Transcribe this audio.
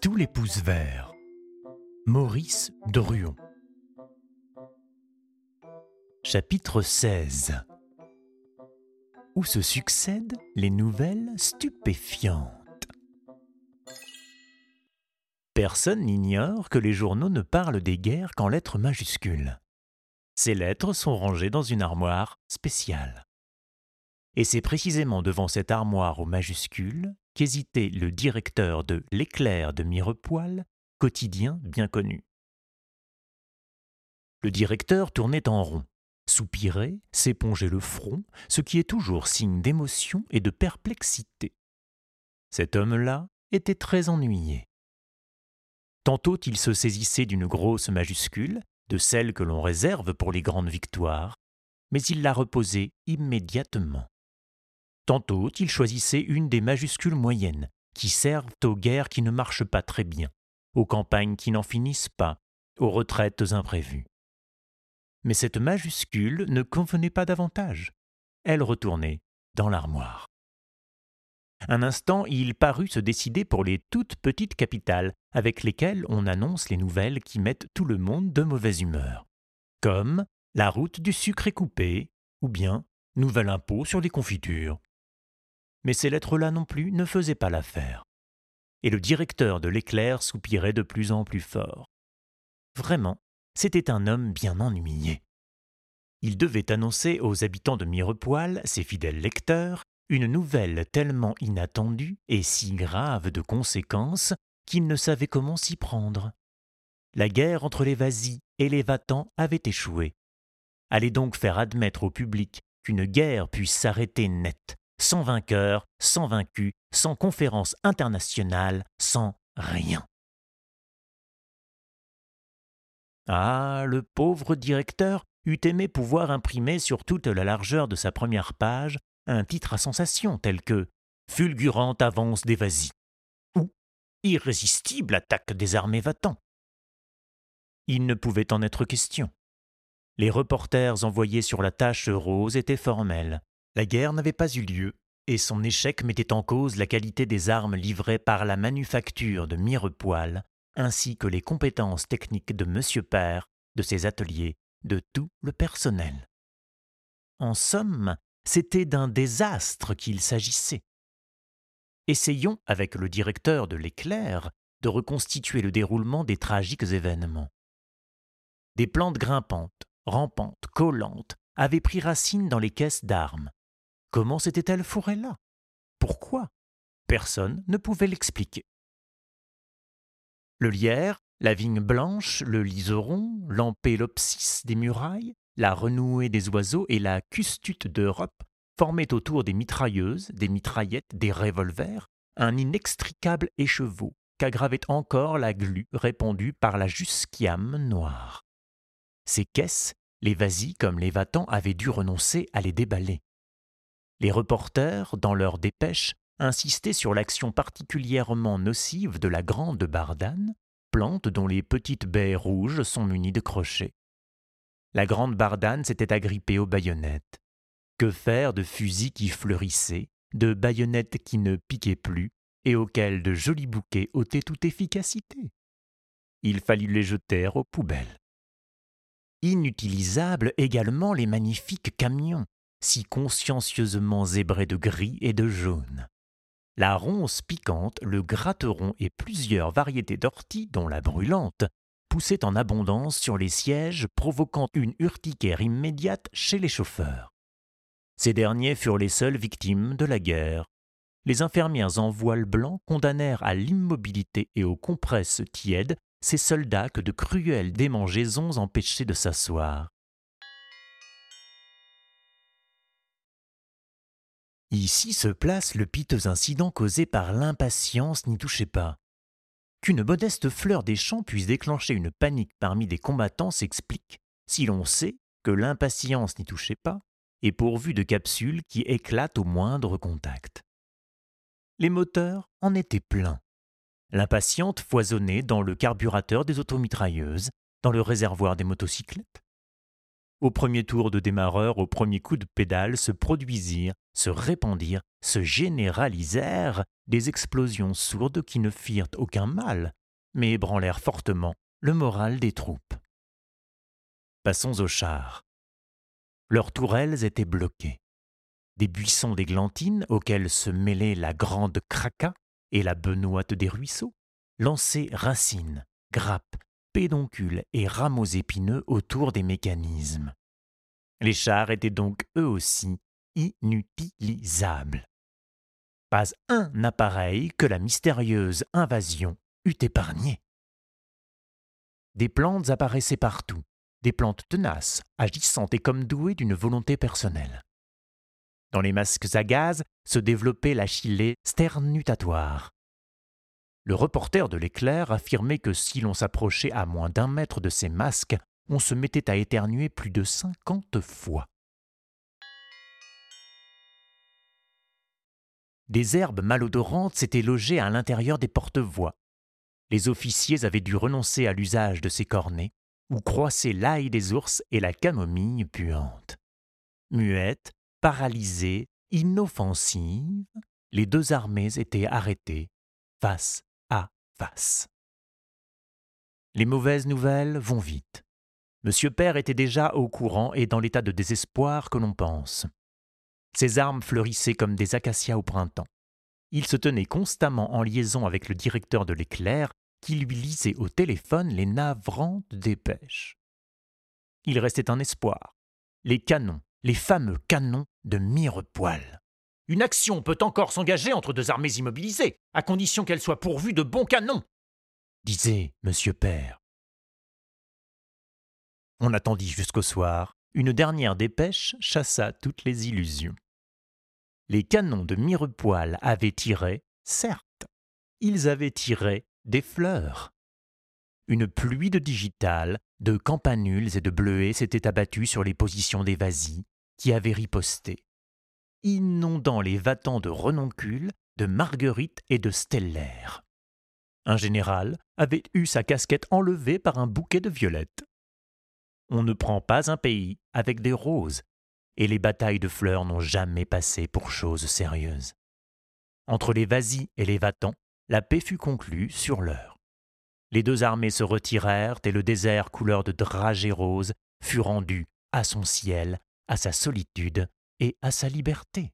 tous les pouces verts. Maurice Druon. Chapitre 16 Où se succèdent les nouvelles stupéfiantes. Personne n'ignore que les journaux ne parlent des guerres qu'en lettres majuscules. Ces lettres sont rangées dans une armoire spéciale. Et c'est précisément devant cette armoire aux majuscules qu'hésitait le directeur de L'éclair de Mirepoix, quotidien bien connu. Le directeur tournait en rond, soupirait, s'épongeait le front, ce qui est toujours signe d'émotion et de perplexité. Cet homme-là était très ennuyé. Tantôt il se saisissait d'une grosse majuscule, de celle que l'on réserve pour les grandes victoires, mais il la reposait immédiatement. Tantôt, il choisissait une des majuscules moyennes, qui servent aux guerres qui ne marchent pas très bien, aux campagnes qui n'en finissent pas, aux retraites imprévues. Mais cette majuscule ne convenait pas davantage. Elle retournait dans l'armoire. Un instant, il parut se décider pour les toutes petites capitales, avec lesquelles on annonce les nouvelles qui mettent tout le monde de mauvaise humeur, comme la route du sucre est coupée, ou bien nouvel impôt sur les confitures mais ces lettres-là non plus ne faisaient pas l'affaire. Et le directeur de l'éclair soupirait de plus en plus fort. Vraiment, c'était un homme bien ennuyé. Il devait annoncer aux habitants de Mirepoix, ses fidèles lecteurs, une nouvelle tellement inattendue et si grave de conséquences qu'il ne savait comment s'y prendre. La guerre entre les Vasis et les Vatans avait échoué. Allez donc faire admettre au public qu'une guerre puisse s'arrêter net, sans vainqueur, sans vaincu, sans conférence internationale, sans rien. Ah, le pauvre directeur eût aimé pouvoir imprimer sur toute la largeur de sa première page un titre à sensation tel que Fulgurante avance des ou Irrésistible attaque des armées Vatan. Il ne pouvait en être question. Les reporters envoyés sur la tâche rose étaient formels. La guerre n'avait pas eu lieu, et son échec mettait en cause la qualité des armes livrées par la manufacture de Mirepoix, ainsi que les compétences techniques de M. Père, de ses ateliers, de tout le personnel. En somme, c'était d'un désastre qu'il s'agissait. Essayons, avec le directeur de l'éclair, de reconstituer le déroulement des tragiques événements. Des plantes grimpantes, rampantes, collantes, avaient pris racine dans les caisses d'armes. Comment s'était-elle fourrée là? Pourquoi? Personne ne pouvait l'expliquer. Le lierre, la vigne blanche, le liseron, l'empélopsis des murailles, la renouée des oiseaux et la custute d'Europe formaient autour des mitrailleuses, des mitraillettes, des revolvers, un inextricable écheveau qu'aggravait encore la glu répandue par la jusquiame noire. Ces caisses, les vasis comme les vatans avaient dû renoncer à les déballer. Les reporters, dans leurs dépêches, insistaient sur l'action particulièrement nocive de la grande bardane, plante dont les petites baies rouges sont munies de crochets. La grande bardane s'était agrippée aux baïonnettes. Que faire de fusils qui fleurissaient, de baïonnettes qui ne piquaient plus, et auxquels de jolis bouquets ôtaient toute efficacité? Il fallut les jeter aux poubelles. Inutilisables également les magnifiques camions, si consciencieusement zébré de gris et de jaune. La ronce piquante, le gratteron et plusieurs variétés d'orties, dont la brûlante, poussaient en abondance sur les sièges, provoquant une urticaire immédiate chez les chauffeurs. Ces derniers furent les seules victimes de la guerre. Les infirmières en voile blanc condamnèrent à l'immobilité et aux compresses tièdes ces soldats que de cruelles démangeaisons empêchaient de s'asseoir. Ici se place le piteux incident causé par l'impatience n'y touchez pas. Qu'une modeste fleur des champs puisse déclencher une panique parmi des combattants s'explique si l'on sait que l'impatience n'y touchait pas est pourvue de capsules qui éclatent au moindre contact. Les moteurs en étaient pleins. L'impatiente foisonnait dans le carburateur des automitrailleuses, dans le réservoir des motocyclettes. Au premier tour de démarreur, au premier coup de pédale, se produisirent, se répandirent, se généralisèrent des explosions sourdes qui ne firent aucun mal, mais ébranlèrent fortement le moral des troupes. Passons aux chars. Leurs tourelles étaient bloquées. Des buissons d'églantines, auxquels se mêlaient la grande craca et la benoîte des ruisseaux, lançaient racines, grappes, pédoncules et rameaux épineux autour des mécanismes. Les chars étaient donc eux aussi inutilisables. Pas un appareil que la mystérieuse invasion eût épargné. Des plantes apparaissaient partout, des plantes tenaces, agissantes et comme douées d'une volonté personnelle. Dans les masques à gaz se développait l'achillée sternutatoire. Le reporter de l'éclair affirmait que si l'on s'approchait à moins d'un mètre de ces masques, on se mettait à éternuer plus de cinquante fois. Des herbes malodorantes s'étaient logées à l'intérieur des porte-voix. Les officiers avaient dû renoncer à l'usage de ces cornets, où croissaient l'ail des ours et la camomille puante. Muettes, paralysées, inoffensives, les deux armées étaient arrêtées, face Les mauvaises nouvelles vont vite. Monsieur Père était déjà au courant et dans l'état de désespoir que l'on pense. Ses armes fleurissaient comme des acacias au printemps. Il se tenait constamment en liaison avec le directeur de l'éclair qui lui lisait au téléphone les navrantes dépêches. Il restait un espoir. Les canons, les fameux canons de Mirepoil. Une action peut encore s'engager entre deux armées immobilisées, à condition qu'elles soient pourvues de bons canons, disait Monsieur Père. On attendit jusqu'au soir. Une dernière dépêche chassa toutes les illusions. Les canons de Mirepoil avaient tiré, certes, ils avaient tiré des fleurs. Une pluie de digitales, de campanules et de bleuets s'était abattue sur les positions des vasis, qui avaient riposté, inondant les vatans de renoncules, de marguerites et de stellaires. Un général avait eu sa casquette enlevée par un bouquet de violettes. On ne prend pas un pays avec des roses, et les batailles de fleurs n'ont jamais passé pour chose sérieuse. Entre les vasis et les vatans, la paix fut conclue sur l'heure. Les deux armées se retirèrent et le désert couleur de dragées roses fut rendu à son ciel, à sa solitude et à sa liberté.